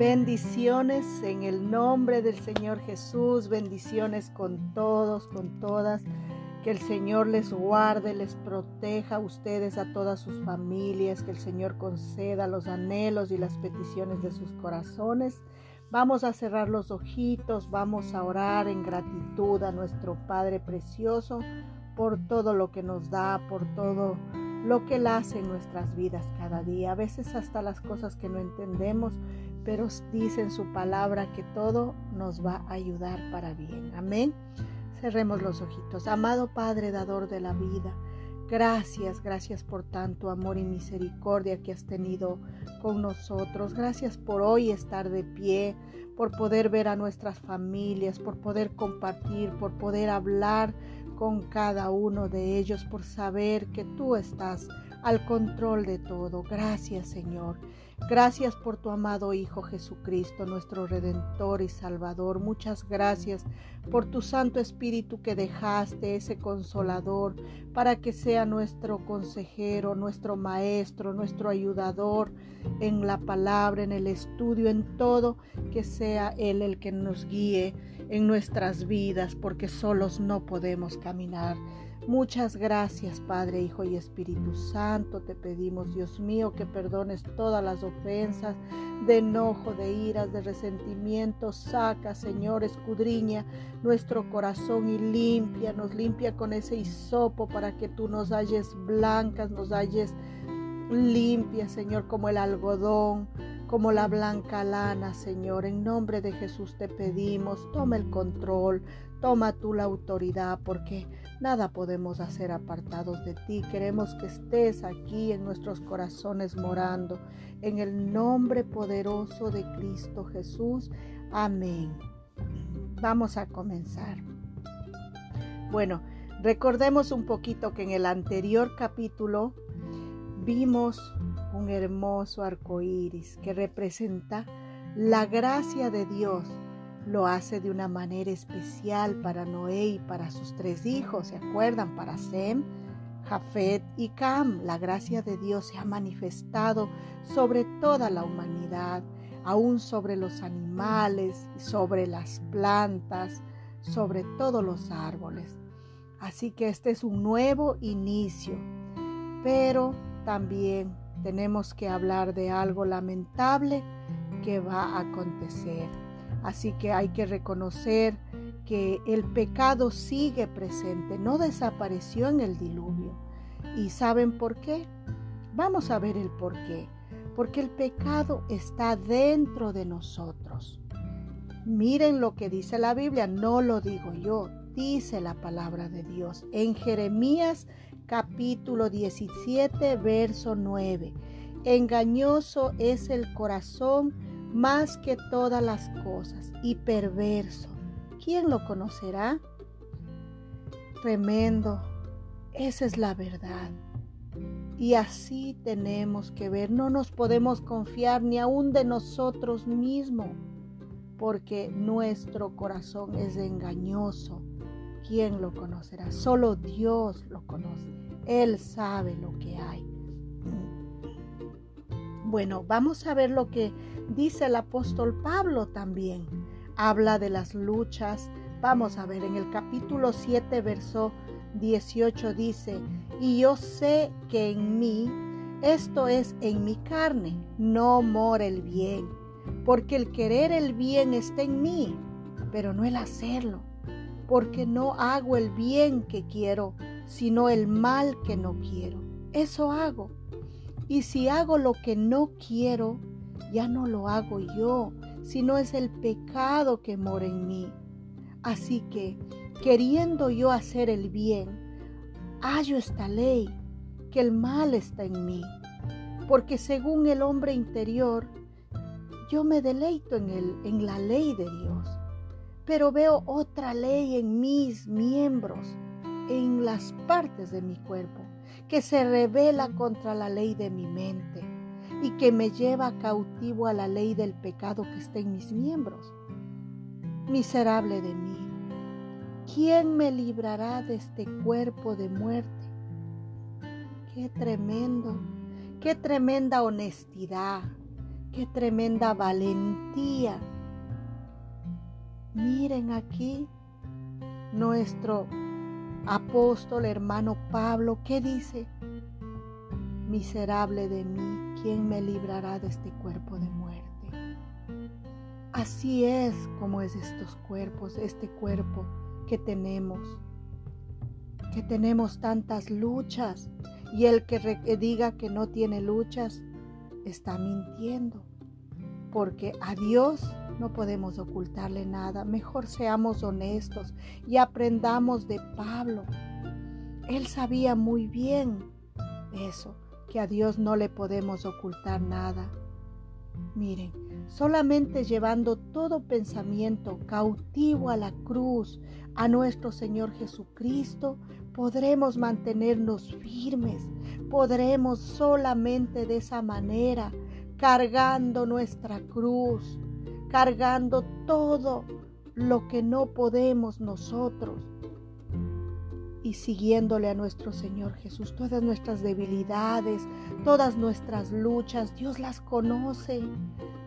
Bendiciones en el nombre del Señor Jesús, bendiciones con todos, con todas. Que el Señor les guarde, les proteja a ustedes, a todas sus familias, que el Señor conceda los anhelos y las peticiones de sus corazones. Vamos a cerrar los ojitos, vamos a orar en gratitud a nuestro Padre Precioso por todo lo que nos da, por todo lo que Él hace en nuestras vidas cada día. A veces hasta las cosas que no entendemos, pero dice en su palabra que todo nos va a ayudar para bien. Amén. Cerremos los ojitos. Amado Padre, dador de la vida, gracias, gracias por tanto amor y misericordia que has tenido con nosotros. Gracias por hoy estar de pie, por poder ver a nuestras familias, por poder compartir, por poder hablar con cada uno de ellos, por saber que tú estás al control de todo. Gracias Señor. Gracias por tu amado Hijo Jesucristo, nuestro Redentor y Salvador. Muchas gracias por tu Santo Espíritu que dejaste, ese consolador, para que sea nuestro consejero, nuestro maestro, nuestro ayudador en la palabra, en el estudio, en todo, que sea Él el que nos guíe en nuestras vidas, porque solos no podemos caminar. Muchas gracias, Padre, Hijo y Espíritu Santo. Te pedimos, Dios mío, que perdones todas las ofensas de enojo, de iras, de resentimiento. Saca, Señor, escudriña nuestro corazón y limpia, nos limpia con ese hisopo para que tú nos halles blancas, nos halles limpias, Señor, como el algodón como la blanca lana, Señor. En nombre de Jesús te pedimos, toma el control, toma tú la autoridad, porque nada podemos hacer apartados de ti. Queremos que estés aquí en nuestros corazones morando. En el nombre poderoso de Cristo Jesús. Amén. Vamos a comenzar. Bueno, recordemos un poquito que en el anterior capítulo vimos un hermoso arco iris que representa la gracia de Dios. Lo hace de una manera especial para Noé y para sus tres hijos, ¿se acuerdan? Para Sem, Jafet y Cam. La gracia de Dios se ha manifestado sobre toda la humanidad, aún sobre los animales, sobre las plantas, sobre todos los árboles. Así que este es un nuevo inicio, pero también tenemos que hablar de algo lamentable que va a acontecer. Así que hay que reconocer que el pecado sigue presente, no desapareció en el diluvio. ¿Y saben por qué? Vamos a ver el por qué. Porque el pecado está dentro de nosotros. Miren lo que dice la Biblia, no lo digo yo, dice la palabra de Dios. En Jeremías capítulo 17, verso 9. Engañoso es el corazón más que todas las cosas y perverso. ¿Quién lo conocerá? Tremendo. Esa es la verdad. Y así tenemos que ver, no nos podemos confiar ni aún de nosotros mismos, porque nuestro corazón es engañoso. ¿Quién lo conocerá? Solo Dios lo conoce. Él sabe lo que hay. Bueno, vamos a ver lo que dice el apóstol Pablo también. Habla de las luchas. Vamos a ver en el capítulo 7, verso 18 dice, y yo sé que en mí, esto es en mi carne, no mora el bien, porque el querer el bien está en mí, pero no el hacerlo, porque no hago el bien que quiero, sino el mal que no quiero. Eso hago. Y si hago lo que no quiero, ya no lo hago yo, sino es el pecado que mora en mí. Así que, queriendo yo hacer el bien, hallo esta ley, que el mal está en mí. Porque según el hombre interior, yo me deleito en, en la ley de Dios, pero veo otra ley en mis miembros en las partes de mi cuerpo, que se revela contra la ley de mi mente y que me lleva cautivo a la ley del pecado que está en mis miembros. Miserable de mí, ¿quién me librará de este cuerpo de muerte? Qué tremendo, qué tremenda honestidad, Qué tremenda valentía. Miren aquí nuestro apóstol hermano Pablo, ¿qué dice? Miserable de mí, ¿quién me librará de este cuerpo de muerte? Así es como es estos cuerpos, este cuerpo que tenemos, que tenemos tantas luchas y el que diga que no tiene luchas está mintiendo, porque a Dios no podemos ocultarle nada. Mejor seamos honestos y aprendamos de Pablo. Él sabía muy bien eso, que a Dios no le podemos ocultar nada. Miren, solamente llevando todo pensamiento cautivo a la cruz, a nuestro Señor Jesucristo, podremos mantenernos firmes. Podremos solamente de esa manera, cargando nuestra cruz, cargando todo lo que no podemos nosotros y siguiéndole a nuestro Señor Jesús. Todas nuestras debilidades, todas nuestras luchas, Dios las conoce,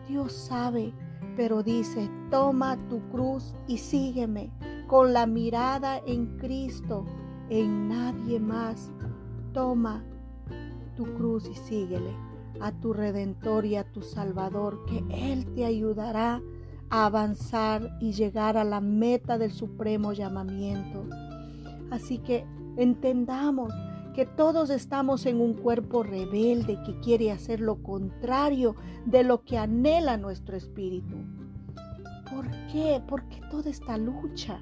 Dios sabe, pero dice, toma tu cruz y sígueme con la mirada en Cristo, en nadie más. Toma tu cruz y síguele a tu Redentor y a tu Salvador, que Él te ayudará a avanzar y llegar a la meta del supremo llamamiento. Así que entendamos que todos estamos en un cuerpo rebelde que quiere hacer lo contrario de lo que anhela nuestro espíritu. ¿Por qué? ¿Por qué toda esta lucha?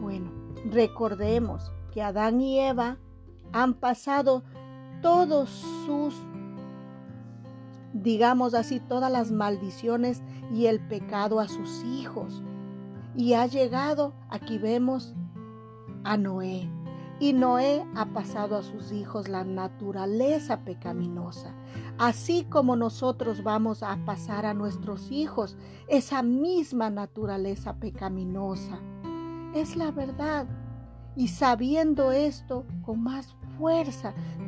Bueno, recordemos que Adán y Eva han pasado todos sus, digamos así, todas las maldiciones y el pecado a sus hijos. Y ha llegado, aquí vemos, a Noé. Y Noé ha pasado a sus hijos la naturaleza pecaminosa, así como nosotros vamos a pasar a nuestros hijos esa misma naturaleza pecaminosa. Es la verdad. Y sabiendo esto con más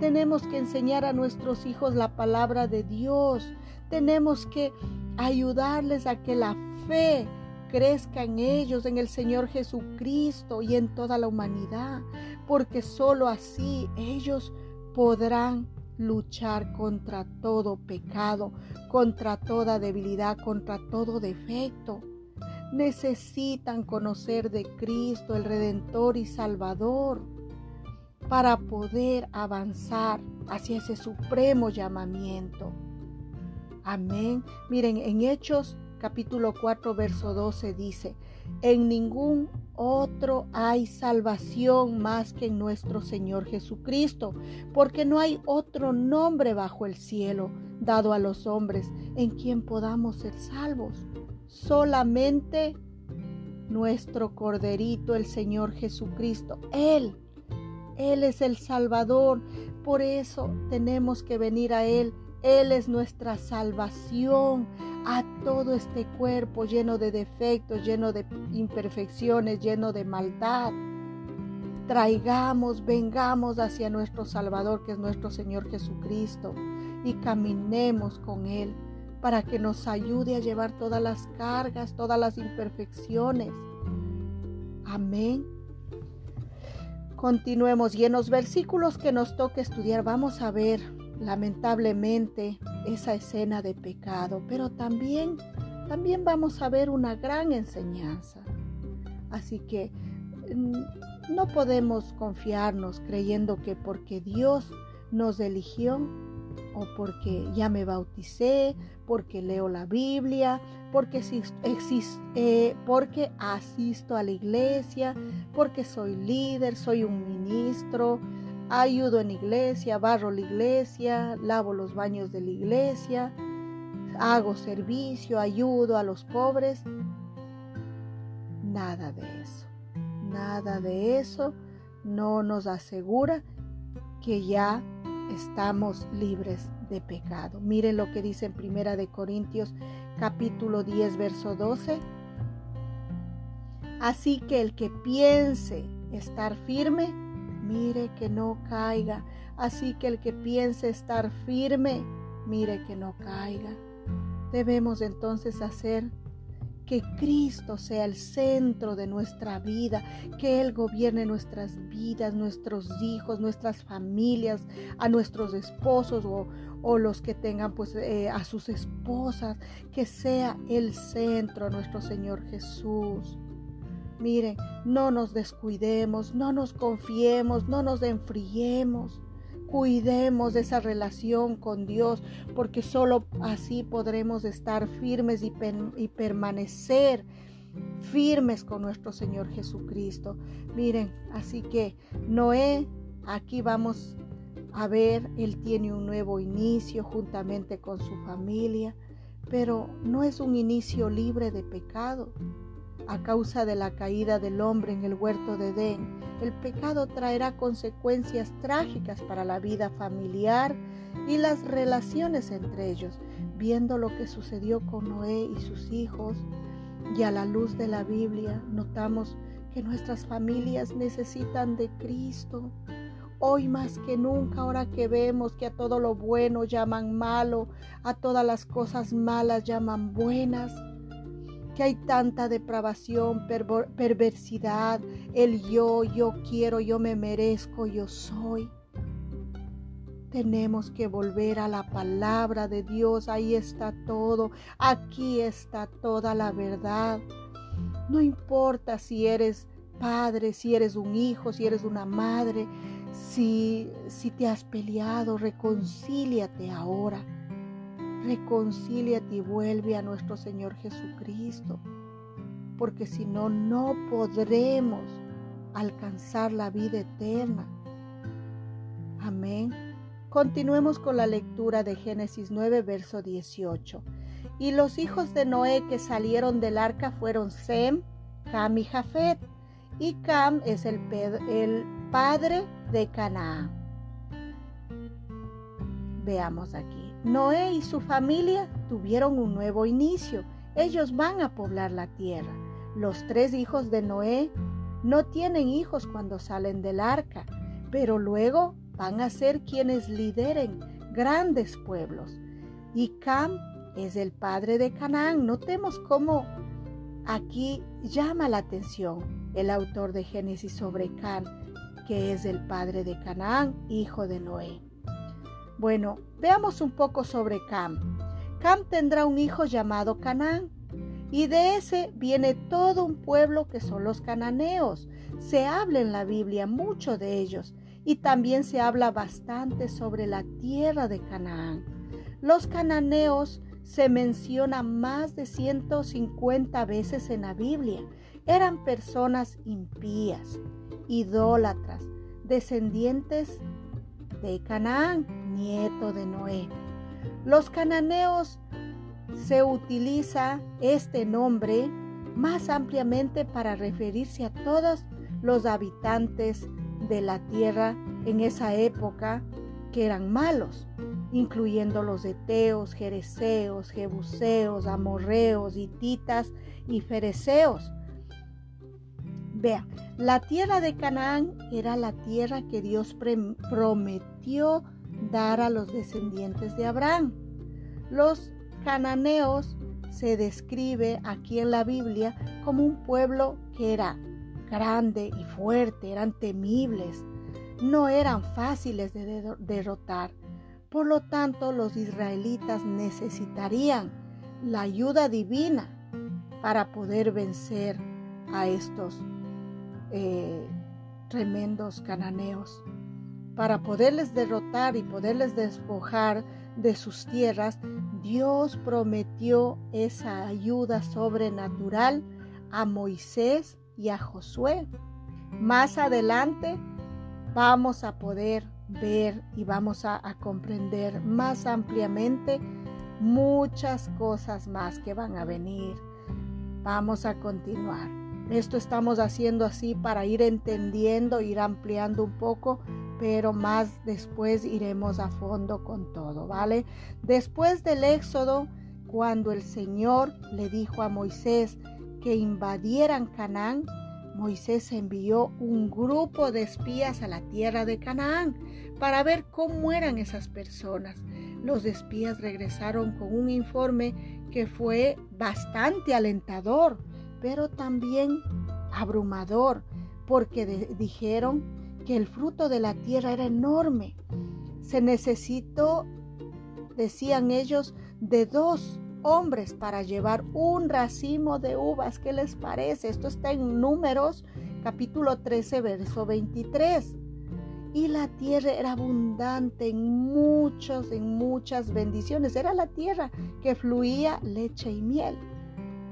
tenemos que enseñar a nuestros hijos la palabra de Dios. Tenemos que ayudarles a que la fe crezca en ellos, en el Señor Jesucristo y en toda la humanidad, porque sólo así ellos podrán luchar contra todo pecado, contra toda debilidad, contra todo defecto. Necesitan conocer de Cristo, el Redentor y Salvador, para poder avanzar hacia ese supremo llamamiento. Amén. Miren, en Hechos capítulo 4, verso 12 dice, en ningún otro hay salvación más que en nuestro Señor Jesucristo, porque no hay otro nombre bajo el cielo dado a los hombres en quien podamos ser salvos solamente nuestro Corderito, el Señor Jesucristo. Él, Él es el Salvador. Por eso tenemos que venir a Él. Él es nuestra salvación a todo este cuerpo lleno de defectos, lleno de imperfecciones, lleno de maldad. Traigamos, vengamos hacia nuestro Salvador, que es nuestro Señor Jesucristo, y caminemos con Él para que nos ayude a llevar todas las cargas, todas las imperfecciones. Amén. Continuemos y en los versículos que nos toca estudiar vamos a ver lamentablemente esa escena de pecado, pero también también vamos a ver una gran enseñanza. Así que mm, no podemos confiarnos creyendo que porque Dios nos eligió o porque ya me bauticé, porque leo la Biblia, porque, eh, porque asisto a la iglesia, porque soy líder, soy un ministro, ayudo en iglesia, barro la iglesia, lavo los baños de la iglesia, hago servicio, ayudo a los pobres. Nada de eso, nada de eso no nos asegura que ya estamos libres de pecado. Miren lo que dice en Primera de Corintios capítulo 10 verso 12. Así que el que piense estar firme, mire que no caiga. Así que el que piense estar firme, mire que no caiga. Debemos entonces hacer que Cristo sea el centro de nuestra vida, que Él gobierne nuestras vidas, nuestros hijos, nuestras familias, a nuestros esposos o, los que tengan pues eh, a sus esposas, que sea el centro nuestro Señor Jesús. Miren, no nos descuidemos, no nos confiemos, no nos enfriemos. Cuidemos de esa relación con Dios, porque solo así podremos estar firmes y, y permanecer firmes con nuestro Señor Jesucristo. Miren, así que Noé, aquí vamos a ver, él tiene un nuevo inicio juntamente con su familia, pero no es un inicio libre de pecado a causa de la caída del hombre en el huerto de Edén. El pecado traerá consecuencias trágicas para la vida familiar y las relaciones entre ellos. Viendo lo que sucedió con Noé y sus hijos, y a la luz de la Biblia, notamos que nuestras familias necesitan de Cristo. Hoy más que nunca, ahora que vemos que a todo lo bueno llaman malo, a todas las cosas malas llaman buenas, que hay tanta depravación, perversidad, el yo, yo quiero, yo me merezco, yo soy. Tenemos que volver a la palabra de Dios, ahí está todo, aquí está toda la verdad. No importa si eres padre, si eres un hijo, si eres una madre, si, si te has peleado, reconcíliate ahora reconcíliate y vuelve a nuestro Señor Jesucristo, porque si no, no podremos alcanzar la vida eterna. Amén. Continuemos con la lectura de Génesis 9, verso 18. Y los hijos de Noé que salieron del arca fueron Sem, Cam y Jafet. Y Cam es el, el padre de Canaán. Veamos aquí. Noé y su familia tuvieron un nuevo inicio. Ellos van a poblar la tierra. Los tres hijos de Noé no tienen hijos cuando salen del arca, pero luego van a ser quienes lideren grandes pueblos. Y Cam es el padre de Canaán. Notemos cómo aquí llama la atención el autor de Génesis sobre Cam, que es el padre de Canaán, hijo de Noé. Bueno, veamos un poco sobre Cam. Cam tendrá un hijo llamado Canaán. Y de ese viene todo un pueblo que son los cananeos. Se habla en la Biblia mucho de ellos y también se habla bastante sobre la tierra de Canaán. Los cananeos se mencionan más de 150 veces en la Biblia. Eran personas impías, idólatras, descendientes de Canaán nieto de Noé. Los cananeos se utiliza este nombre más ampliamente para referirse a todos los habitantes de la tierra en esa época que eran malos, incluyendo los eteos, jereceos, jebuseos, amorreos, hititas y fereceos. Vean, la tierra de Canaán era la tierra que Dios prometió dar a los descendientes de Abraham. Los cananeos se describe aquí en la Biblia como un pueblo que era grande y fuerte, eran temibles, no eran fáciles de derrotar. Por lo tanto, los israelitas necesitarían la ayuda divina para poder vencer a estos eh, tremendos cananeos para poderles derrotar y poderles despojar de sus tierras, Dios prometió esa ayuda sobrenatural a Moisés y a Josué. Más adelante vamos a poder ver y vamos a, comprender más ampliamente muchas cosas más que van a venir. Vamos a continuar. Esto estamos haciendo así para ir entendiendo, ir ampliando un poco pero más después iremos a fondo con todo, ¿vale? Después del éxodo, cuando el Señor le dijo a Moisés que invadieran Canaán, Moisés envió un grupo de espías a la tierra de Canaán para ver cómo eran esas personas. Los espías regresaron con un informe que fue bastante alentador, pero también abrumador, porque dijeron que el fruto de la tierra era enorme. Se necesitó, decían ellos, de dos hombres para llevar un racimo de uvas. ¿Qué les parece? Esto está en Números capítulo 13, verso 23. Y la tierra era abundante en muchos, en muchas bendiciones. Era la tierra que fluía leche y miel.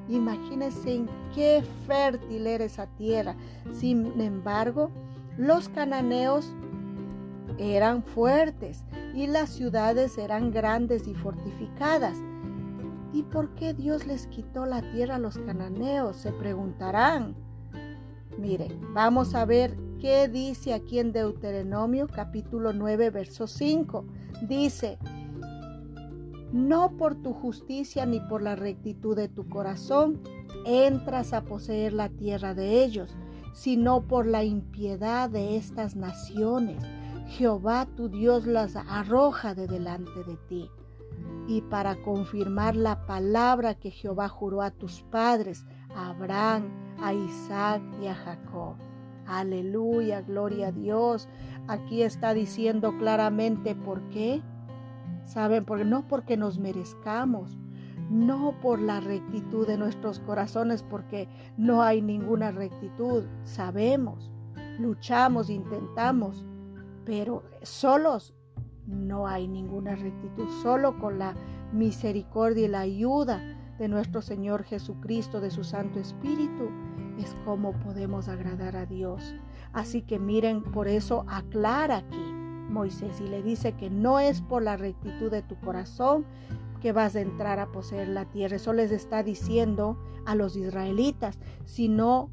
Imagínense en qué fértil era esa tierra. Sin embargo, los cananeos eran fuertes y las ciudades eran grandes y fortificadas. ¿Y por qué Dios les quitó la tierra a los cananeos? Se preguntarán. Miren, vamos a ver qué dice aquí en Deuteronomio capítulo 9, verso 5. Dice, no por tu justicia ni por la rectitud de tu corazón entras a poseer la tierra de ellos, sino por la impiedad de estas naciones. Jehová tu Dios las arroja de delante de ti y para confirmar la palabra que Jehová juró a tus padres, a Abraham, a Isaac y a Jacob. Aleluya, gloria a Dios. Aquí está diciendo claramente por qué. ¿Saben? Porque no porque nos merezcamos, no por la rectitud de nuestros corazones, porque no hay ninguna rectitud. Sabemos, luchamos, intentamos, pero solos no hay ninguna rectitud, solo con la misericordia y la ayuda de nuestro Señor Jesucristo, de su Santo Espíritu, es como podemos agradar a Dios. Así que miren, por eso aclara aquí Moisés y le dice que no es por la rectitud de tu corazón que vas a entrar a poseer la tierra. Eso les está diciendo a los israelitas, sino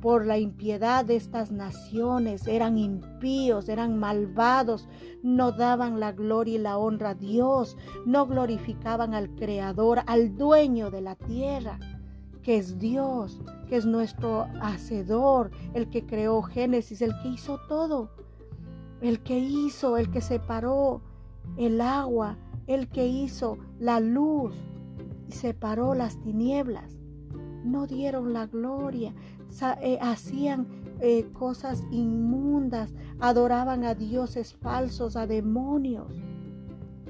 por la impiedad de estas naciones. Eran impíos, eran malvados, no daban la gloria y la honra a Dios, no glorificaban al Creador, al dueño de la tierra, que es Dios, que es nuestro hacedor, el que creó Génesis, el que hizo todo, el que hizo, el que separó el agua, el que hizo la luz y separó las tinieblas. No dieron la gloria, eh, hacían eh, cosas inmundas, adoraban a dioses falsos, a demonios.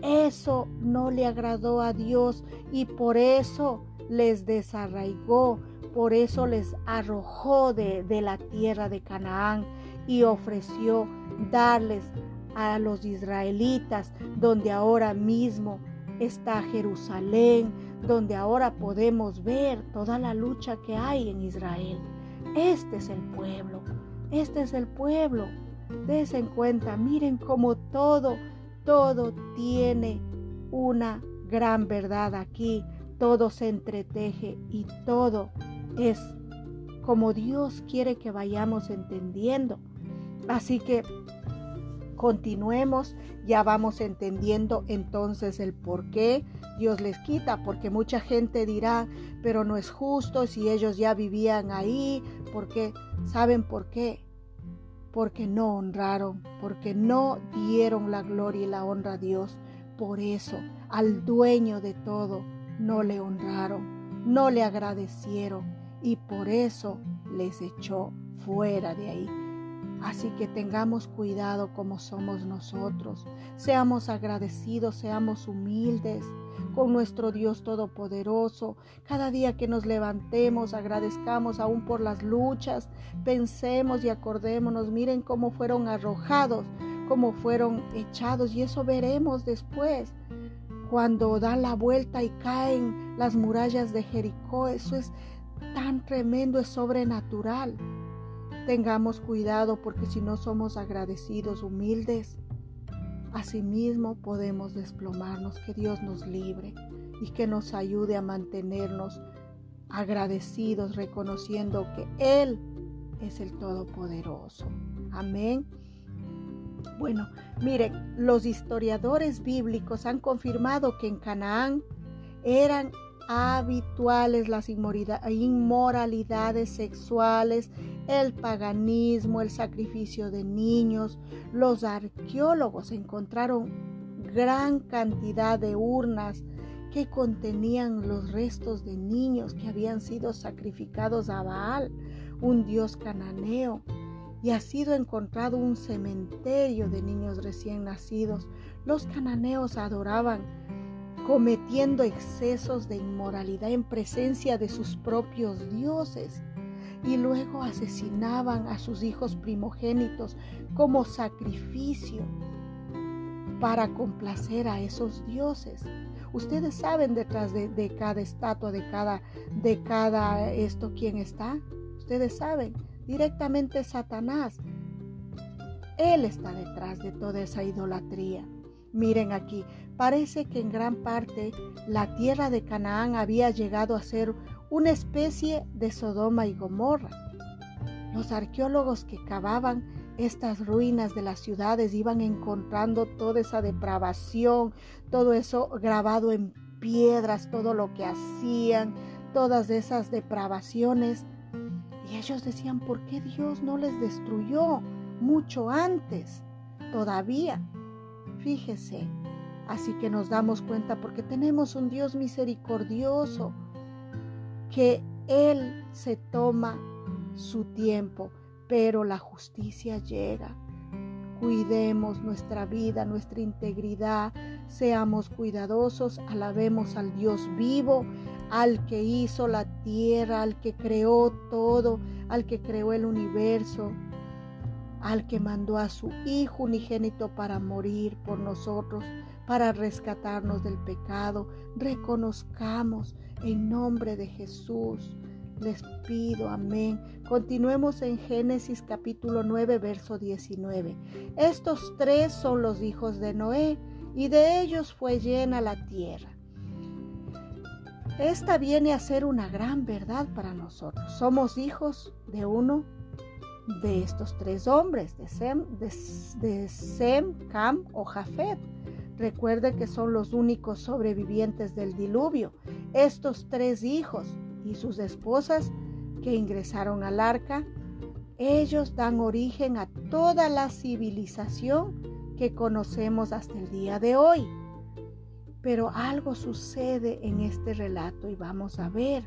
Eso no le agradó a Dios y por eso les desarraigó, por eso les arrojó de, de la tierra de Canaán y ofreció darles a los israelitas, donde ahora mismo está Jerusalén, donde ahora podemos ver toda la lucha que hay en Israel. Este es el pueblo, este es el pueblo. Desen cuenta, miren cómo todo, todo tiene una gran verdad aquí. Todo se entreteje y todo es como Dios quiere que vayamos entendiendo. Así que continuemos, ya vamos entendiendo entonces el por qué Dios les quita, porque mucha gente dirá, pero no es justo si ellos ya vivían ahí, porque ¿saben por qué? Porque no honraron, porque no dieron la gloria y la honra a Dios. Por eso al dueño de todo no le honraron, no le agradecieron y por eso les echó fuera de ahí. Así que tengamos cuidado como somos nosotros. Seamos agradecidos, seamos humildes con nuestro Dios Todopoderoso. Cada día que nos levantemos, agradezcamos aún por las luchas, pensemos y acordémonos, miren cómo fueron arrojados, cómo fueron echados y eso veremos después. Cuando dan la vuelta y caen las murallas de Jericó, eso es tan tremendo, es sobrenatural. Tengamos cuidado porque si no somos agradecidos, humildes, asimismo podemos desplomarnos. Que Dios nos libre y que nos ayude a mantenernos agradecidos, reconociendo que Él es el Todopoderoso. Amén. Bueno, miren, los historiadores bíblicos han confirmado que en Canaán eran habituales las inmoralidades sexuales el paganismo, el sacrificio de niños. Los arqueólogos encontraron gran cantidad de urnas que contenían los restos de niños que habían sido sacrificados a Baal, un dios cananeo, y ha sido encontrado un cementerio de niños recién nacidos. Los cananeos adoraban cometiendo excesos de inmoralidad en presencia de sus propios dioses y luego asesinaban a sus hijos primogénitos como sacrificio para complacer a esos dioses. Ustedes saben detrás de, cada estatua, de cada, de cada esto, quién está. Ustedes saben, directamente Satanás. Él está detrás de toda esa idolatría. Miren aquí, parece que en gran parte la tierra de Canaán había llegado a ser una especie de Sodoma y Gomorra. Los arqueólogos que cavaban estas ruinas de las ciudades iban encontrando toda esa depravación, todo eso grabado en piedras, todo lo que hacían, todas esas depravaciones. Y ellos decían, ¿por qué Dios no les destruyó mucho antes? Todavía Fíjese, así que nos damos cuenta porque tenemos un Dios misericordioso que Él se toma su tiempo, pero la justicia llega. Cuidemos nuestra vida, nuestra integridad, seamos cuidadosos, alabemos al Dios vivo, al que hizo la tierra, al que creó todo, al que creó el universo, al que mandó a su Hijo unigénito para morir por nosotros, para rescatarnos del pecado. Reconozcamos en nombre de Jesús. Les pido, amén. Continuemos en Génesis capítulo 9, verso 19. Estos tres son los hijos de Noé, y de ellos fue llena la tierra. Esta viene a ser una gran verdad para nosotros. Somos hijos de uno de estos tres hombres, de Sem, de, Sem, Cam o Jafet. Recuerde que son los únicos sobrevivientes del diluvio. Estos tres hijos y sus esposas que ingresaron al arca, ellos dan origen a toda la civilización que conocemos hasta el día de hoy. Pero algo sucede en este relato y vamos a ver.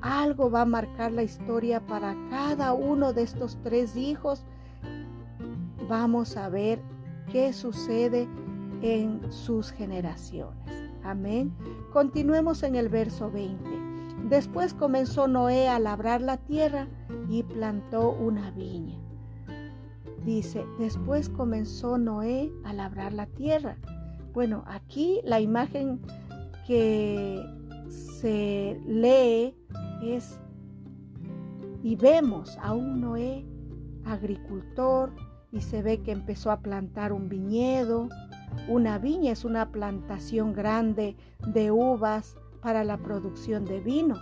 Algo va a marcar la historia para cada uno de estos tres hijos. Vamos a ver qué sucede en sus generaciones. Amén. Continuemos en el verso 20. Después comenzó Noé a labrar la tierra y plantó una viña. Dice, después comenzó Noé a labrar la tierra. Bueno, aquí la imagen que se lee es y vemos a un Noé agricultor y se ve que empezó a plantar un viñedo. Una viña es una plantación grande de uvas para la producción de vino.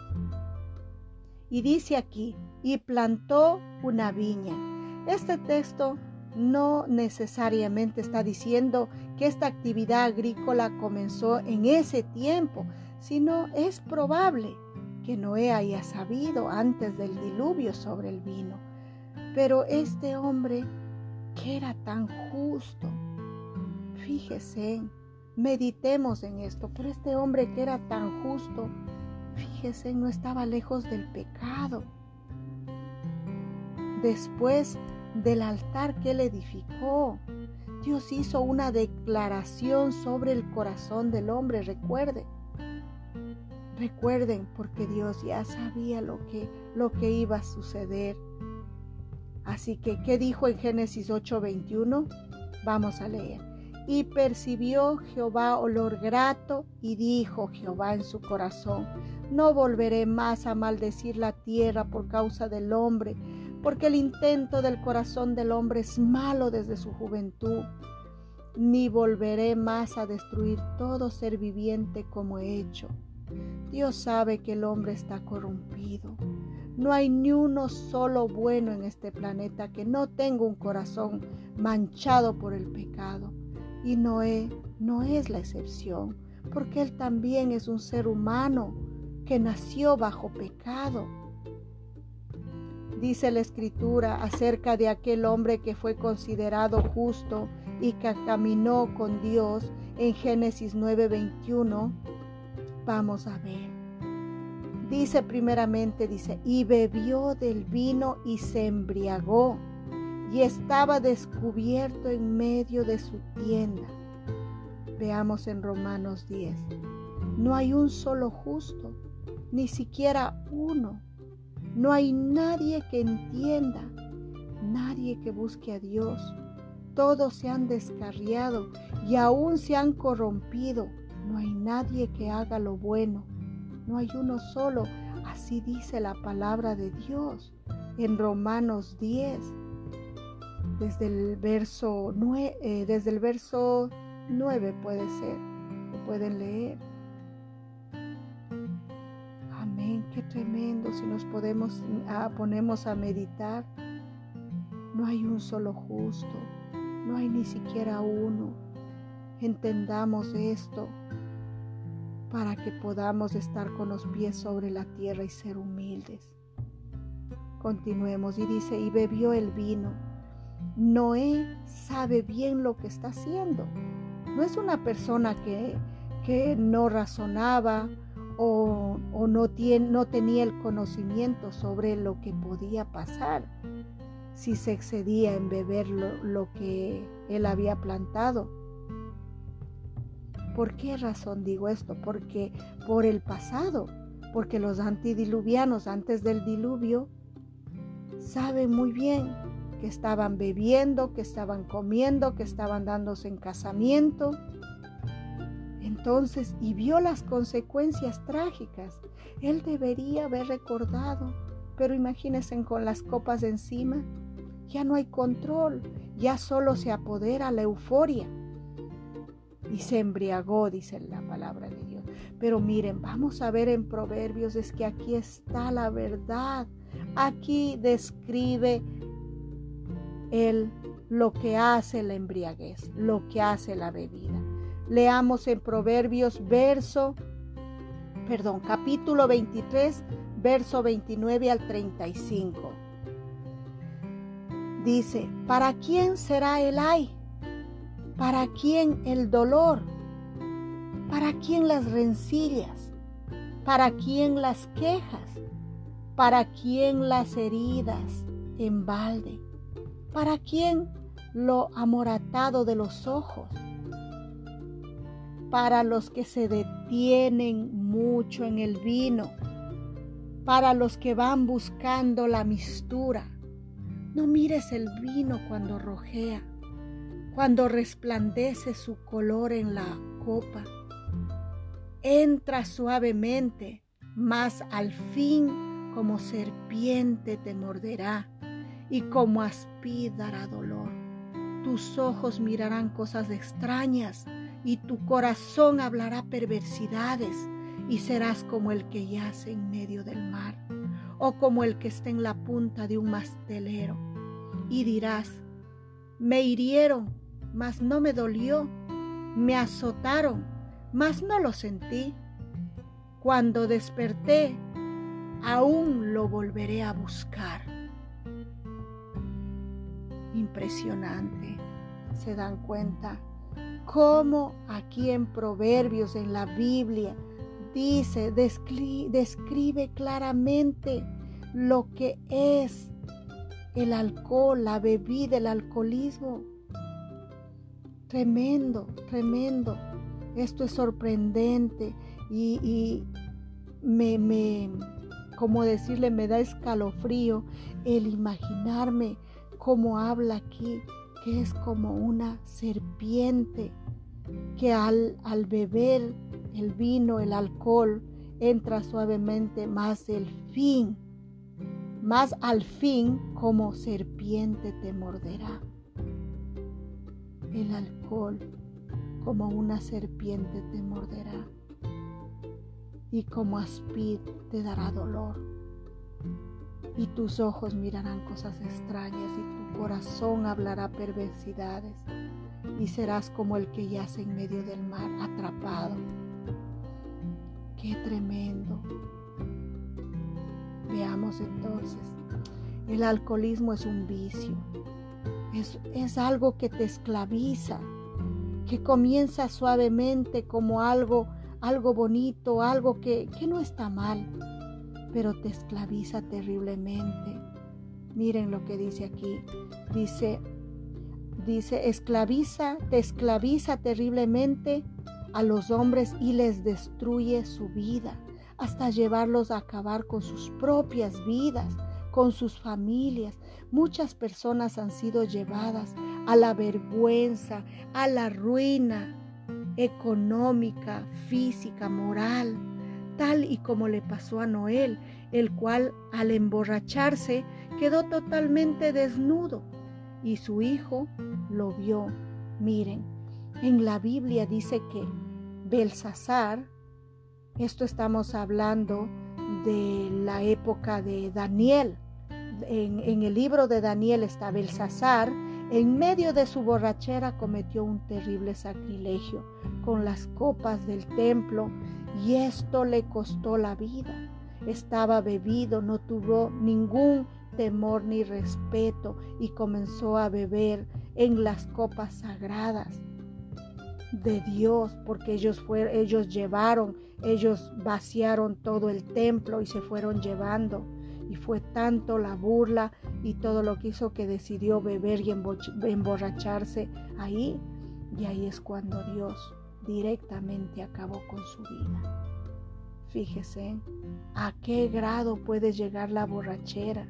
Y dice aquí, y plantó una viña. Este texto no necesariamente está diciendo que esta actividad agrícola comenzó en ese tiempo, sino es probable que Noé haya sabido antes del diluvio sobre el vino. Pero este hombre, que era tan justo, fíjese, meditemos en esto, por este hombre que era tan justo, fíjese, no estaba lejos del pecado. Después del altar que él edificó, Dios hizo una declaración sobre el corazón del hombre, recuerde. Recuerden, porque Dios ya sabía lo que, lo que iba a suceder. Así que, ¿qué dijo en Génesis 8:21? Vamos a leer. Y percibió Jehová olor grato y dijo Jehová en su corazón, no volveré más a maldecir la tierra por causa del hombre, porque el intento del corazón del hombre es malo desde su juventud, ni volveré más a destruir todo ser viviente como he hecho Dios sabe que el hombre está corrompido. No hay ni uno solo bueno en este planeta que no tenga un corazón manchado por el pecado. Y Noé no es la excepción, porque él también es un ser humano que nació bajo pecado. Dice la escritura acerca de aquel hombre que fue considerado justo y que caminó con Dios en Génesis 9:21. Vamos a ver. Dice primeramente, dice, y bebió del vino y se embriagó y estaba descubierto en medio de su tienda. Veamos en Romanos 10. No hay un solo justo, ni siquiera uno. No hay nadie que entienda, nadie que busque a Dios. Todos se han descarriado y aún se han corrompido. No hay nadie que haga lo bueno. No hay uno solo. Así dice la palabra de Dios en Romanos 10 desde el verso 9, eh, desde el verso 9 puede ser, pueden leer. Amén, qué tremendo si nos podemos ah, ponemos a meditar. No hay un solo justo, no hay ni siquiera uno. Entendamos esto para que podamos estar con los pies sobre la tierra y ser humildes. Continuemos y dice, y bebió el vino Noé sabe bien lo que está haciendo. No es una persona que, no razonaba o, no, no tenía el conocimiento sobre lo que podía pasar si se excedía en beber lo, lo que él había plantado. ¿Por qué razón digo esto? Porque por el pasado, porque los antidiluvianos antes del diluvio saben muy bien que estaban bebiendo, que estaban comiendo, que estaban dándose en casamiento. Entonces, y vio las consecuencias trágicas. Él debería haber recordado, pero imagínense con las copas encima, ya no hay control, ya solo se apodera la euforia. Y se embriagó, dice la palabra de Dios. Pero miren, vamos a ver en Proverbios, es que aquí está la verdad. Aquí describe el, lo que hace la embriaguez, lo que hace la bebida. Leamos en Proverbios verso, perdón, capítulo 23, verso 29 al 35. Dice, ¿para quién será el ay? ¿Para quién el dolor? ¿Para quién las rencillas? ¿Para quién las quejas? ¿Para quién las heridas en balde? ¿Para quién lo amoratado de los ojos? Para los que se detienen mucho en el vino, para los que van buscando la mistura. No mires el vino cuando rojea, cuando resplandece su color en la copa. Entra suavemente, mas al fin como serpiente te morderá y como aspid dará dolor. Tus ojos mirarán cosas extrañas y tu corazón hablará perversidades y serás como el que yace en medio del mar o como el que está en la punta de un mastelero y dirás, me hirieron, mas no me dolió, me azotaron, mas no lo sentí. Cuando desperté, aún lo volveré a buscar impresionante. Se dan cuenta cómo aquí en Proverbios, en la Biblia, dice, describe claramente lo que es el alcohol, la bebida, el alcoholismo. Tremendo, tremendo. Esto es sorprendente y, y me, me, como decirle, me da escalofrío el imaginarme como habla aquí, que es como una serpiente que al, al beber el vino, el alcohol, entra suavemente, más el fin, más al fin como serpiente te morderá. El alcohol como una serpiente te morderá y como aspid te dará dolor y tus ojos mirarán cosas extrañas y tu corazón hablará perversidades y serás como el que yace en medio del mar atrapado. Qué tremendo. Veamos entonces. El alcoholismo es un vicio. Es, algo que te esclaviza, que comienza suavemente como algo, algo bonito, algo que, que no está mal, pero te esclaviza terriblemente. Miren lo que dice aquí. Dice, dice, esclaviza, te esclaviza terriblemente a los hombres y les destruye su vida, hasta llevarlos a acabar con sus propias vidas, con sus familias. Muchas personas han sido llevadas a la vergüenza, a la ruina económica, física, moral, tal y como le pasó a Noel, el cual al emborracharse quedó totalmente desnudo y su hijo lo vio. Miren, en la Biblia dice que Belsasar, esto estamos hablando de la época de Daniel, en, el libro de Daniel está Belsasar, en medio de su borrachera cometió un terrible sacrilegio con las copas del templo y esto le costó la vida. Estaba bebido, no tuvo ningún temor ni respeto y comenzó a beber en las copas sagradas de Dios, porque ellos, fueron, ellos llevaron, ellos vaciaron todo el templo y se fueron llevando. Y fue tanto la burla y todo lo que hizo que decidió beber y emborracharse ahí. Y ahí es cuando Dios directamente acabó con su vida. Fíjese a qué grado puede llegar la borrachera.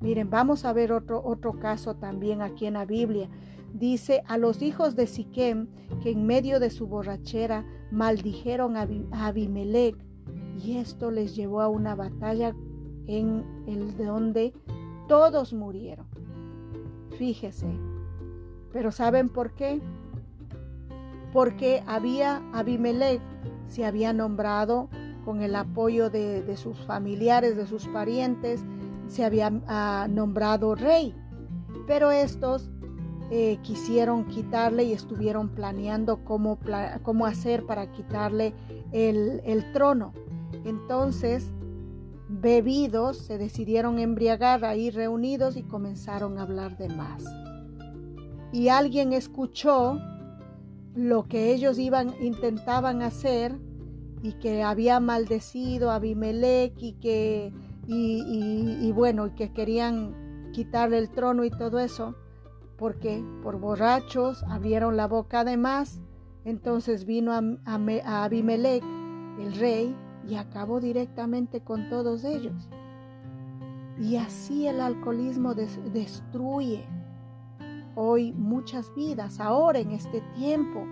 Miren, vamos a ver otro, otro caso también aquí en la Biblia. Dice a los hijos de Siquem que en medio de su borrachera maldijeron a Abimelech y esto les llevó a una batalla en el donde todos murieron. Fíjese. Pero ¿saben por qué? Porque había Abimelech se había nombrado con el apoyo de, sus familiares, de sus parientes, se había ah, nombrado rey. Pero estos eh, quisieron quitarle y estuvieron planeando cómo, cómo hacer para quitarle el, el trono. Entonces, bebidos, se decidieron embriagar ahí reunidos y comenzaron a hablar de más. Y alguien escuchó lo que ellos iban, intentaban hacer y que había maldecido a Abimelech y que, y bueno, y que querían quitarle el trono y todo eso porque por borrachos abrieron la boca además. Entonces vino a, Abimelech, el rey, y acabó directamente con todos ellos. Y así el alcoholismo destruye hoy muchas vidas, ahora en este tiempo.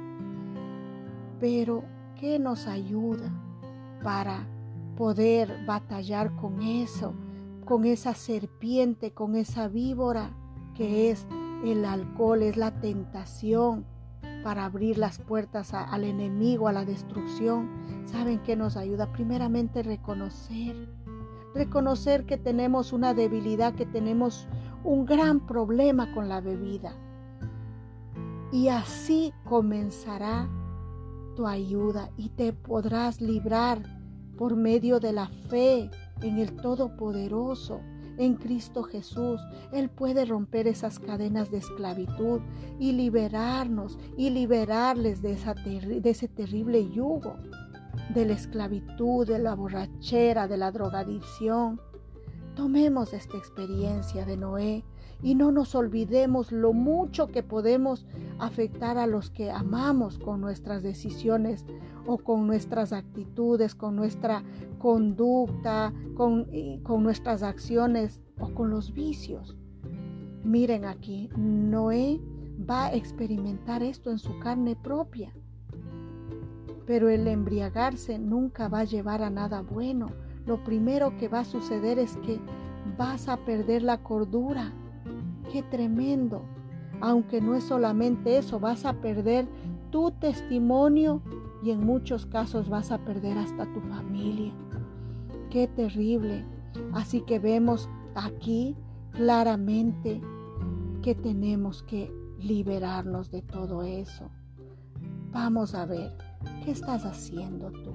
Pero, ¿qué nos ayuda para poder batallar con eso, con esa serpiente, con esa víbora que es el alcohol es la tentación para abrir las puertas al enemigo, a la destrucción. ¿Saben qué nos ayuda? Primeramente reconocer. Reconocer que tenemos una debilidad, que tenemos un gran problema con la bebida. Y así comenzará tu ayuda y te podrás librar por medio de la fe en el Todopoderoso en Cristo Jesús. Él puede romper esas cadenas de esclavitud y liberarnos y liberarles de, ese terrible yugo, de la esclavitud, de la borrachera, de la drogadicción. Tomemos esta experiencia de Noé y no nos olvidemos lo mucho que podemos afectar a los que amamos con nuestras decisiones o con nuestras actitudes, con nuestra conducta, con, nuestras acciones o con los vicios. Miren aquí, Noé va a experimentar esto en su carne propia. Pero el embriagarse nunca va a llevar a nada bueno. Lo primero que va a suceder es que vas a perder la cordura. Qué tremendo. Aunque no es solamente eso, vas a perder tu testimonio y en muchos casos vas a perder hasta tu familia. Qué terrible. Así que vemos aquí claramente que tenemos que liberarnos de todo eso. Vamos a ver, ¿qué estás haciendo tú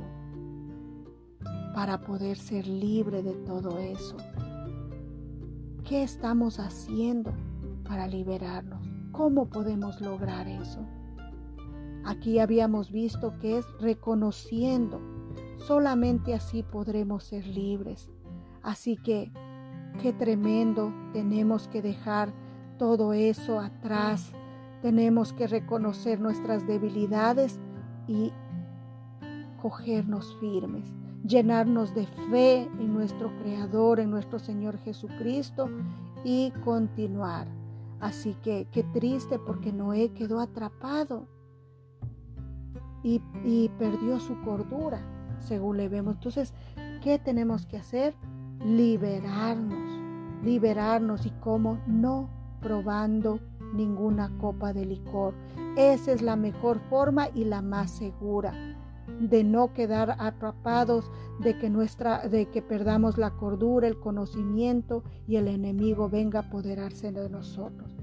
para poder ser libre de todo eso? ¿Qué estamos haciendo para liberarnos? ¿Cómo podemos lograr eso? Aquí habíamos visto que es reconociendo. Solamente así podremos ser libres. Así que, qué tremendo, tenemos que dejar todo eso atrás. Tenemos que reconocer nuestras debilidades y cogernos firmes, llenarnos de fe en nuestro Creador, en nuestro Señor Jesucristo y continuar. Así que qué triste porque Noé quedó atrapado y, perdió su cordura, según le vemos. Entonces, ¿qué tenemos que hacer? Liberarnos, liberarnos y cómo no probando ninguna copa de licor. Esa es la mejor forma y la más segura de no quedar atrapados, de que nuestra de que perdamos la cordura, el conocimiento y el enemigo venga a apoderarse de nosotros.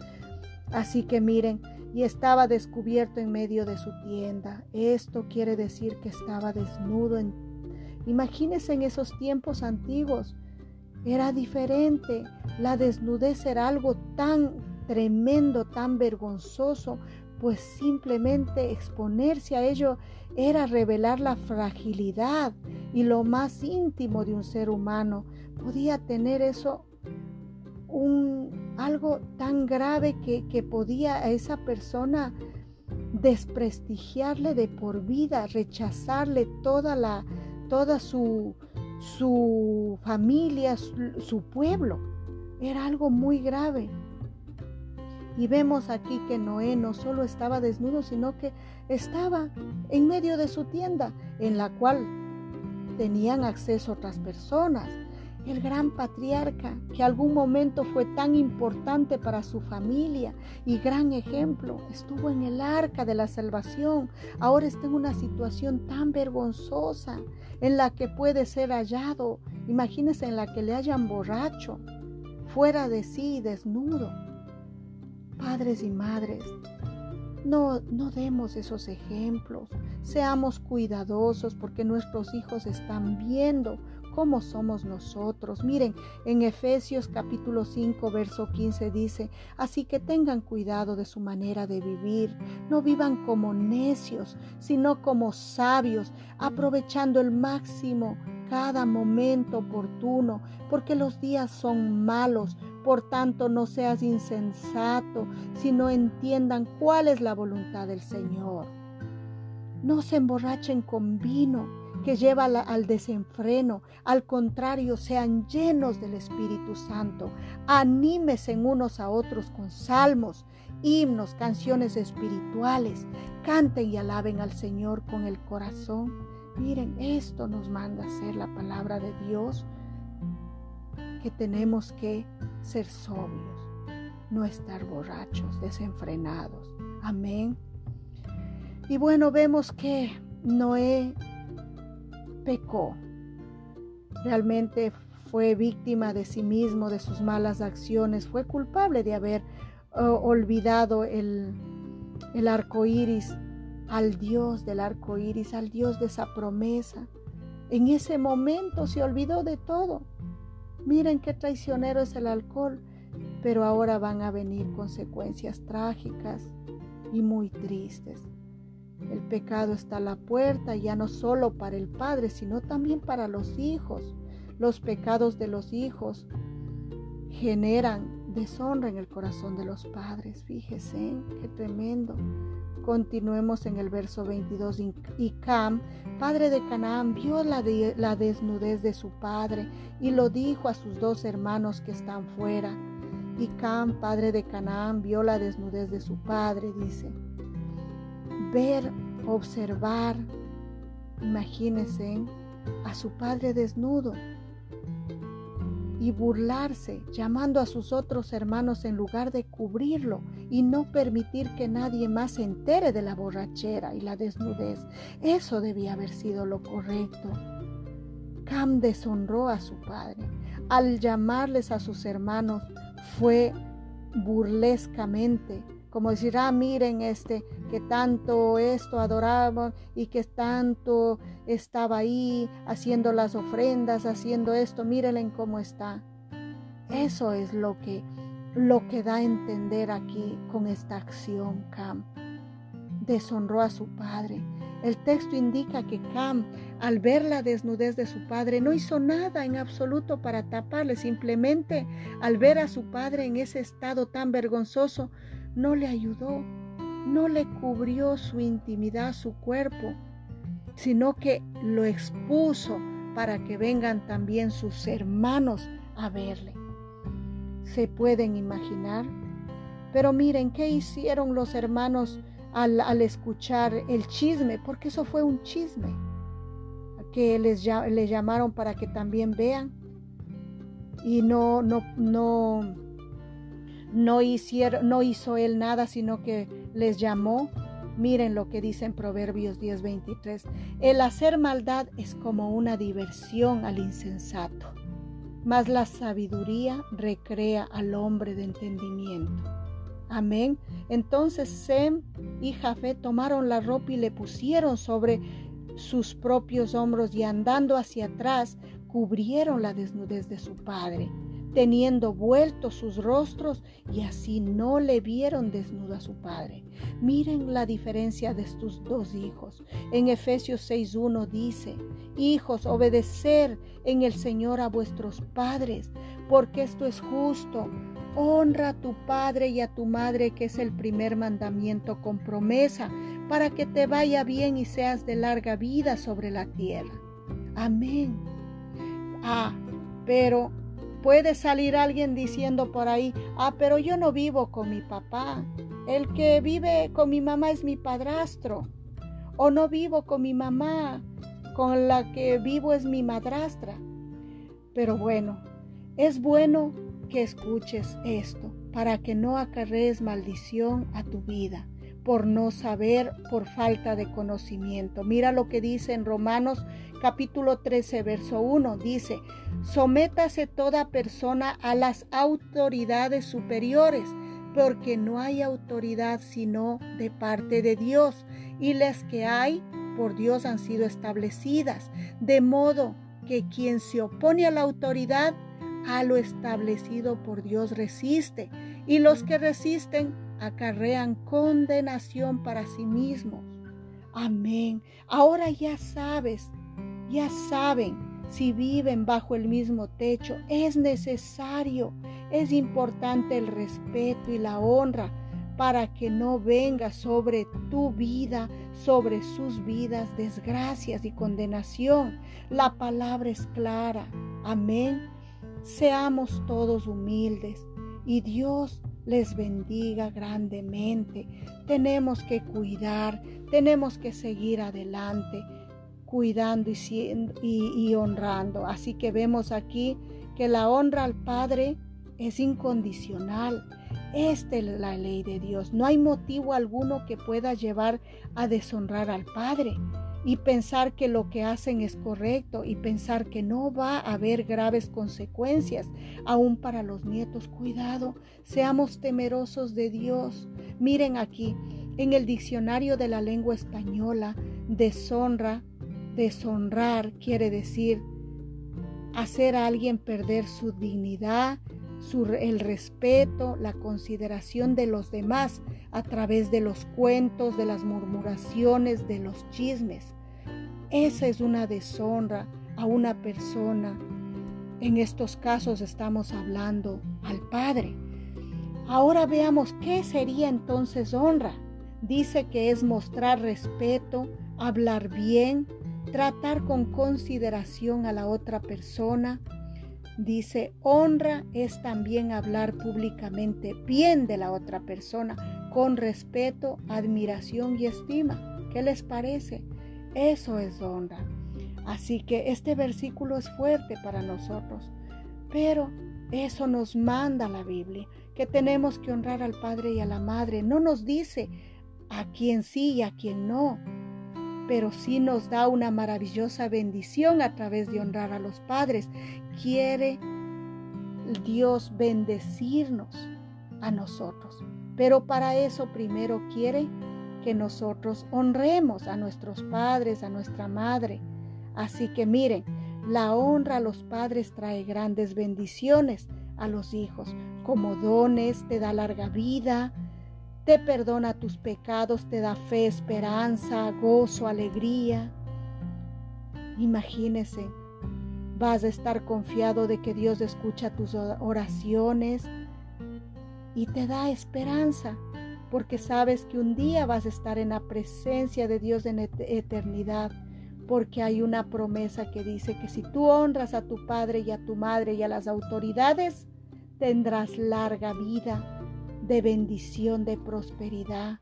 Así que miren, y estaba descubierto en medio de su tienda. Esto quiere decir que estaba desnudo. En... Imagínense en esos tiempos antiguos. Era diferente. La desnudez era algo tan tremendo, tan vergonzoso, pues simplemente exponerse a ello era revelar la fragilidad y lo más íntimo de un ser humano. Podía tener eso un, algo tan grave que, que podía a esa persona desprestigiarle de por vida, rechazarle toda la toda su, su familia, su pueblo. Era algo muy grave. Y vemos aquí que Noé no solo estaba desnudo, sino que estaba en medio de su tienda, en la cual tenían acceso otras personas. El gran patriarca, que algún momento fue tan importante para su familia y gran ejemplo, estuvo en el arca de la salvación. Ahora está en una situación tan vergonzosa en la que puede ser hallado. Imagínense en la que le hayan borracho, fuera de sí, desnudo Padres y madres, no, no demos esos ejemplos. Seamos cuidadosos porque nuestros hijos están viendo cómo somos nosotros. Miren, en Efesios capítulo 5, verso 15 dice, así que tengan cuidado de su manera de vivir. No vivan como necios, sino como sabios, aprovechando el máximo cada momento oportuno, porque los días son malos. Por tanto, no seas insensato, sino entiendan cuál es la voluntad del Señor. No se emborrachen con vino que lleva al desenfreno. Al contrario, sean llenos del Espíritu Santo. Anímesen unos a otros con salmos, himnos, canciones espirituales. Canten y alaben al Señor con el corazón. Miren, esto nos manda a hacer la palabra de Dios, que tenemos que ser sobrios, no estar borrachos, desenfrenados. Amén. Y bueno, vemos que Noé pecó. Realmente fue víctima de sí mismo, de sus malas acciones, fue culpable de haber olvidado el, el arco iris, al Dios del arco iris, al Dios de esa promesa. En ese momento se olvidó de todo. Miren qué traicionero es el alcohol, pero ahora van a venir consecuencias trágicas y muy tristes. El pecado está a la puerta ya no solo para el padre, sino también para los hijos. Los pecados de los hijos generan deshonra en el corazón de los padres. Fíjese, qué tremendo. Continuemos en el verso 22. Y Cam, padre de Canaán, vio la, la desnudez de su padre y lo dijo a sus dos hermanos que están fuera. Y Cam, padre de Canaán, vio la desnudez de su padre, dice ver, observar, imagínense a su padre desnudo y burlarse, llamando a sus otros hermanos en lugar de cubrirlo y no permitir que nadie más se entere de la borrachera y la desnudez. Eso debía haber sido lo correcto. Cam deshonró a su padre. Al llamarles a sus hermanos fue burlescamente como decir, ah, miren este, que tanto esto adoraba y que tanto estaba ahí haciendo las ofrendas, haciendo esto, mírenle cómo está. Eso es lo que, lo que da a entender aquí con esta acción Cam. Deshonró a su padre. El texto indica que Cam, al ver la desnudez de su padre, no hizo nada en absoluto para taparle. Simplemente al ver a su padre en ese estado tan vergonzoso, no le ayudó, no le cubrió su intimidad, su cuerpo, sino que lo expuso para que vengan también sus hermanos a verle. ¿Se pueden imaginar? Pero miren, ¿qué hicieron los hermanos al, escuchar el chisme? Porque eso fue un chisme que les, les llamaron para que también vean. Y no, no, no, no, hizo él nada, sino que les llamó. Miren lo que dice en Proverbios 10:23. El hacer maldad es como una diversión al insensato, mas la sabiduría recrea al hombre de entendimiento. Amén. Entonces Sem y Jafé tomaron la ropa y le pusieron sobre sus propios hombros y andando hacia atrás cubrieron la desnudez de su padre teniendo vueltos sus rostros y así no le vieron desnudo a su padre. Miren la diferencia de estos dos hijos. En Efesios 6.1 dice, Hijos, obedecer en el Señor a vuestros padres, porque esto es justo. Honra a tu padre y a tu madre, que es el primer mandamiento con promesa, para que te vaya bien y seas de larga vida sobre la tierra. Amén. Ah, pero Puede salir alguien diciendo por ahí, ah, pero yo no vivo con mi papá. El que vive con mi mamá es mi padrastro. O no vivo con mi mamá, con la que vivo es mi madrastra. Pero bueno, es bueno que escuches esto para que no acarrees maldición a tu vida por no saber, por falta de conocimiento. Mira lo que dice en Romanos capítulo 13, verso 1. Dice, sométase toda persona a las autoridades superiores, porque no hay autoridad sino de parte de Dios, y las que hay por Dios han sido establecidas, de modo que quien se opone a la autoridad, a lo establecido por Dios resiste, y los que resisten acarrean condenación para sí mismos. Amén. Ahora ya sabes, ya saben, si viven bajo el mismo techo, es necesario, es importante el respeto y la honra para que no venga sobre tu vida, sobre sus vidas, desgracias y condenación. La palabra es clara. Amén. Seamos todos humildes y Dios les bendiga grandemente. Tenemos que cuidar, tenemos que seguir adelante, cuidando y, y, honrando. Así que vemos aquí que la honra al Padre es incondicional. Esta es la ley de Dios. No hay motivo alguno que pueda llevar a deshonrar al Padre y pensar que lo que hacen es correcto y pensar que no va a haber graves consecuencias aún para los nietos. Cuidado, seamos temerosos de Dios. Miren aquí, en el diccionario de la lengua española, deshonra, deshonrar quiere decir hacer a alguien perder su dignidad, el respeto, la consideración de los demás a través de los cuentos, de las murmuraciones, de los chismes. Esa es una deshonra a una persona. En estos casos estamos hablando al Padre. Ahora veamos qué sería entonces honra. Dice que es mostrar respeto, hablar bien, tratar con consideración a la otra persona, Dice, honra es también hablar públicamente bien de la otra persona, con respeto, admiración y estima. ¿Qué les parece? Eso es honra. Así que este versículo es fuerte para nosotros, pero eso nos manda la Biblia, que tenemos que honrar al Padre y a la Madre. No nos dice a quien sí y a quien no, pero sí nos da una maravillosa bendición a través de honrar a los padres quiere Dios bendecirnos a nosotros. Pero para eso primero quiere que nosotros honremos a nuestros padres, a nuestra madre. Así que miren, la honra a los padres trae grandes bendiciones a los hijos como dones, te da larga vida, te perdona tus pecados, te da fe, esperanza, gozo, alegría. Imagínese, vas a estar confiado de que Dios escucha tus oraciones y te da esperanza, porque sabes que un día vas a estar en la presencia de Dios en eternidad, porque hay una promesa que dice que si tú honras a tu padre y a tu madre y a las autoridades, tendrás larga vida de bendición, de prosperidad.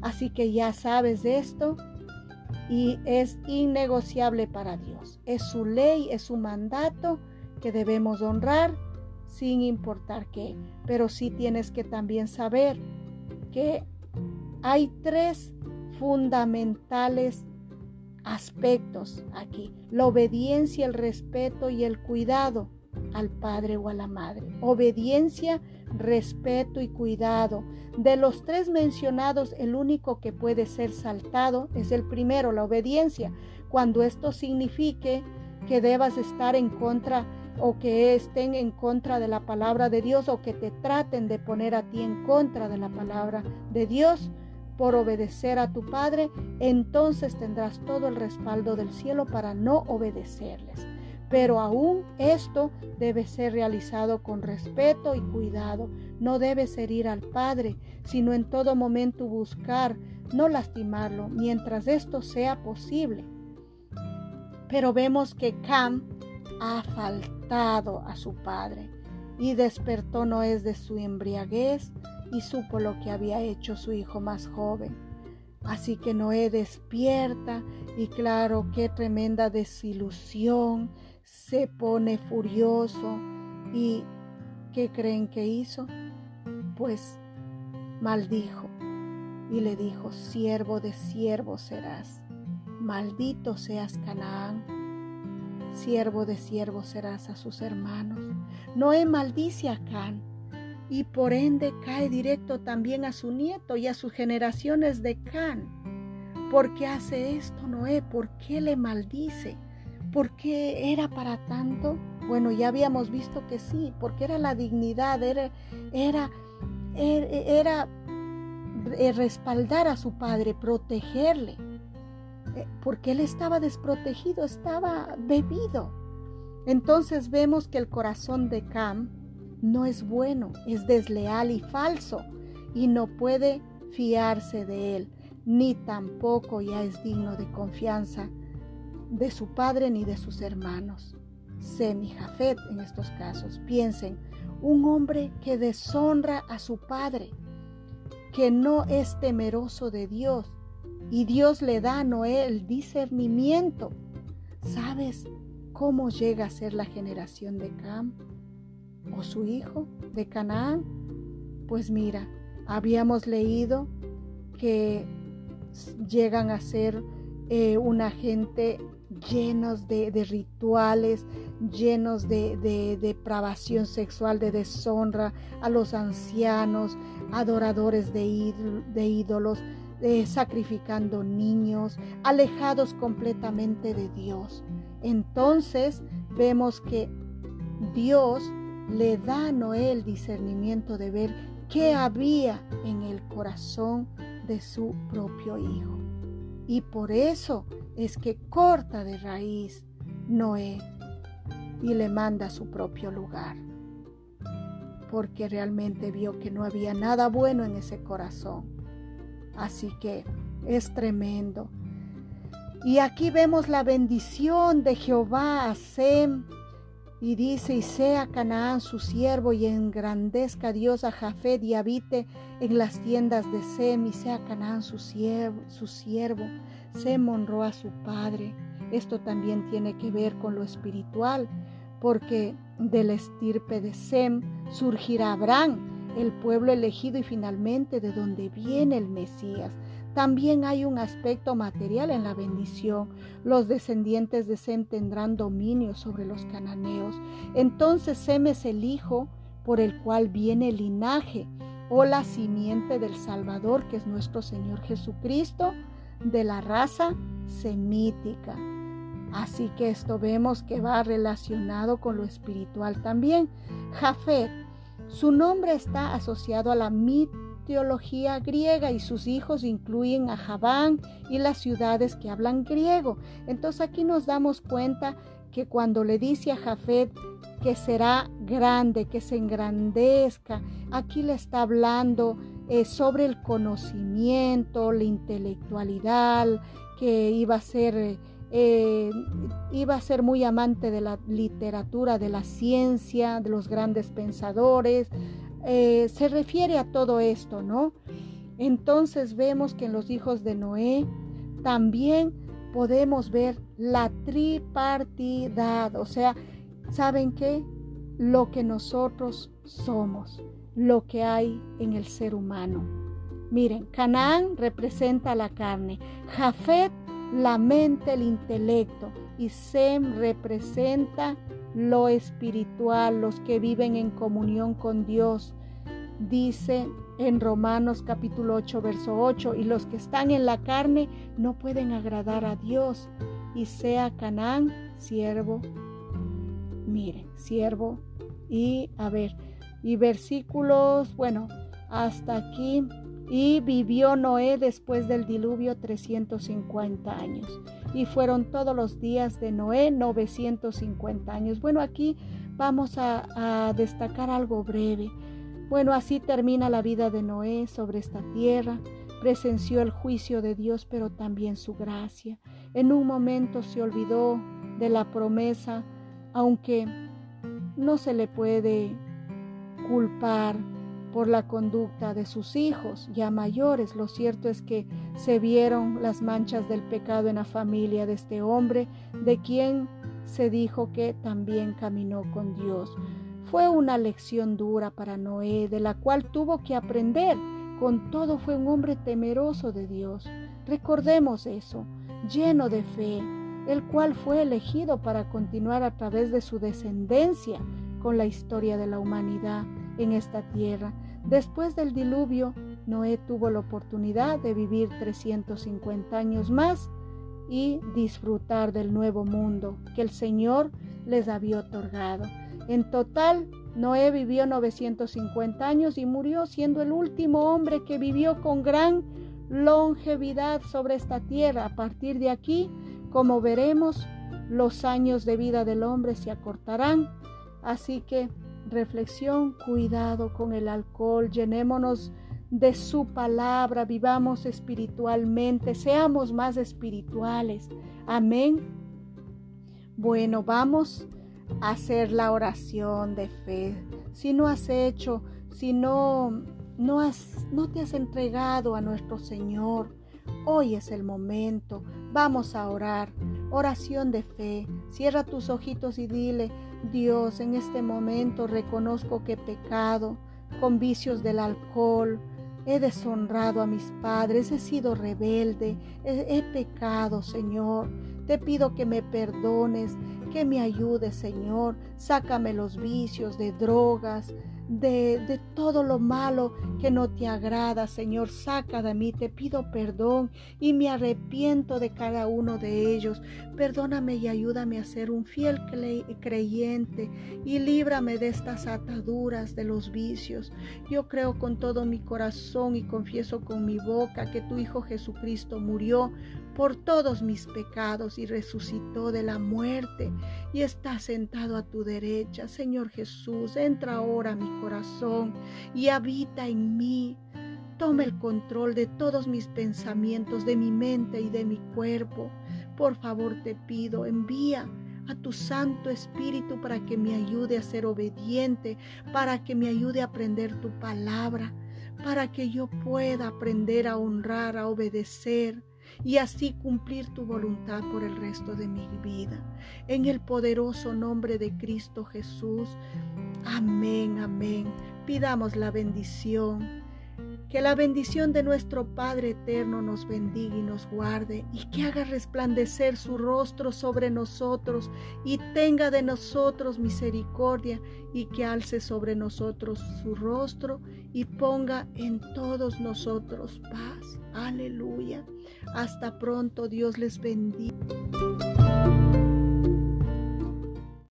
Así que ya sabes de esto y es innegociable para Dios. Es su ley, es su mandato que debemos honrar sin importar qué. Pero sí tienes que también saber que hay tres fundamentales aspectos aquí. La obediencia, el respeto y el cuidado al padre o a la madre. Obediencia, respeto y cuidado. De los tres mencionados, el único que puede ser saltado es el primero, la obediencia, cuando esto signifique que debas estar en contra o que estén en contra de la palabra de Dios o que te traten de poner a ti en contra de la palabra de Dios por obedecer a tu Padre, entonces tendrás todo el respaldo del cielo para no obedecerles. Pero aún esto debe ser realizado con respeto y cuidado. No debes herir al Padre, sino en todo momento buscar no lastimarlo mientras esto sea posible. Pero vemos que Cam ha faltado a su padre y despertó Noé de su embriaguez y supo lo que había hecho su hijo más joven. Así que Noé despierta y claro, qué tremenda desilusión, se pone furioso y ¿qué creen que hizo? Pues maldijo y le dijo, siervo de siervo serás, maldito seas Canaán siervo de siervo serás a sus hermanos. Noé maldice a Can y por ende cae directo también a su nieto y a sus generaciones de Can. ¿Por qué hace esto Noé? ¿Por qué le maldice? ¿Por qué era para tanto? Bueno, ya habíamos visto que sí, porque era la dignidad, era, era, era, era respaldar a su padre, protegerle. Eh, porque él estaba desprotegido, estaba bebido. Entonces vemos que el corazón de Cam no es bueno, es desleal y falso y no puede fiarse de él, ni tampoco ya es digno de confianza de su padre ni de sus hermanos. Sem y Jafet en estos casos. Piensen, un hombre que deshonra a su padre, que no es temeroso de Dios, y Dios le da a Noé el discernimiento. ¿Sabes cómo llega a ser la generación de Cam o su hijo de Canaán? Pues mira, habíamos leído que llegan a ser eh, una gente llenos de, rituales, llenos de, de, depravación sexual, de deshonra a los ancianos, adoradores de ídolos, sacrificando niños, alejados completamente de Dios. Entonces vemos que Dios le da a Noé el discernimiento de ver qué había en el corazón de su propio hijo. Y por eso es que corta de raíz Noé y le manda a su propio lugar. Porque realmente vio que no había nada bueno en ese corazón Así que es tremendo. Y aquí vemos la bendición de Jehová a Sem. Y dice, y sea Canaán su siervo, y engrandezca Dios a Jafet, y habite en las tiendas de Sem, y sea Canaán. Su siervo. Sem honró a su padre. Esto también tiene que ver con lo espiritual, porque del estirpe de Sem surgirá Abraham, el pueblo elegido y finalmente de donde viene el Mesías. También hay un aspecto material en la bendición. Los descendientes de Sem tendrán dominio sobre los cananeos. Entonces Sem es el hijo por el cual viene el linaje o la simiente del Salvador, que es nuestro Señor Jesucristo, de la raza semítica. Así que esto vemos que va relacionado con lo espiritual también. Jafet, su nombre está asociado a la mitología griega y sus hijos incluyen a Javán y las ciudades que hablan griego. Entonces aquí nos damos cuenta que cuando le dice a Jafet que será grande, que se engrandezca, aquí le está hablando eh, sobre el conocimiento, la intelectualidad, que iba a ser eh, iba a ser muy amante de la literatura, de la ciencia, de los grandes pensadores. Eh, se refiere a todo esto, ¿no? Entonces vemos que en los hijos de Noé también podemos ver la tripartidad, o sea, ¿saben qué? Lo que nosotros somos, lo que hay en el ser humano. Miren, Canaán representa la carne, Jafet la mente, el intelecto. Y Sem representa lo espiritual, los que viven en comunión con Dios. Dice en Romanos capítulo 8, verso 8, y los que están en la carne no pueden agradar a Dios. Y sea Canaán siervo. Miren, siervo. Y a ver, y versículos, bueno, hasta aquí y vivió Noé después del diluvio 350 años. Y fueron todos los días de Noé 950 años. Bueno, aquí vamos a, destacar algo breve. Bueno, así termina la vida de Noé sobre esta tierra. Presenció el juicio de Dios, pero también su gracia. En un momento se olvidó de la promesa, aunque no se le puede culpar por la conducta de sus hijos ya mayores. Lo cierto es que se vieron las manchas del pecado en la familia de este hombre, de quien se dijo que también caminó con Dios. Fue una lección dura para Noé, de la cual tuvo que aprender. Con todo fue un hombre temeroso de Dios. Recordemos eso, lleno de fe, el cual fue elegido para continuar a través de su descendencia con la historia de la humanidad en esta tierra. Después del diluvio, Noé tuvo la oportunidad de vivir 350 años más y disfrutar del nuevo mundo que el Señor les había otorgado. En total, Noé vivió 950 años y murió siendo el último hombre que vivió con gran longevidad sobre esta tierra. A partir de aquí, como veremos, los años de vida del hombre se acortarán. Así que reflexión, cuidado con el alcohol, llenémonos de su palabra, vivamos espiritualmente, seamos más espirituales. Amén. Bueno, vamos a hacer la oración de fe. Si no has hecho, si no no has no te has entregado a nuestro Señor, hoy es el momento. Vamos a orar. Oración de fe. Cierra tus ojitos y dile, Dios, en este momento reconozco que he pecado con vicios del alcohol, he deshonrado a mis padres, he sido rebelde, he, he, pecado, Señor. Te pido que me perdones, que me ayudes, Señor. Sácame los vicios de drogas, de, todo lo malo que no te agrada, Señor. Saca de mí, te pido perdón y me arrepiento de cada uno de ellos. Perdóname y ayúdame a ser un fiel creyente y líbrame de estas ataduras de los vicios. Yo creo con todo mi corazón y confieso con mi boca que tu Hijo Jesucristo murió por todos mis pecados y resucitó de la muerte y está sentado a tu derecha. Señor Jesús, entra ahora a mi corazón y habita en mí. Toma el control de todos mis pensamientos, de mi mente y de mi cuerpo. Por favor te pido, envía a tu Santo Espíritu para que me ayude a ser obediente, para que me ayude a aprender tu palabra, para que yo pueda aprender a honrar, a obedecer y así cumplir tu voluntad por el resto de mi vida. En el poderoso nombre de Cristo Jesús. Amén, amén. Pidamos la bendición. Que la bendición de nuestro Padre Eterno nos bendiga y nos guarde y que haga resplandecer su rostro sobre nosotros y tenga de nosotros misericordia y que alce sobre nosotros su rostro y ponga en todos nosotros paz. Aleluya. Hasta pronto. Dios les bendiga.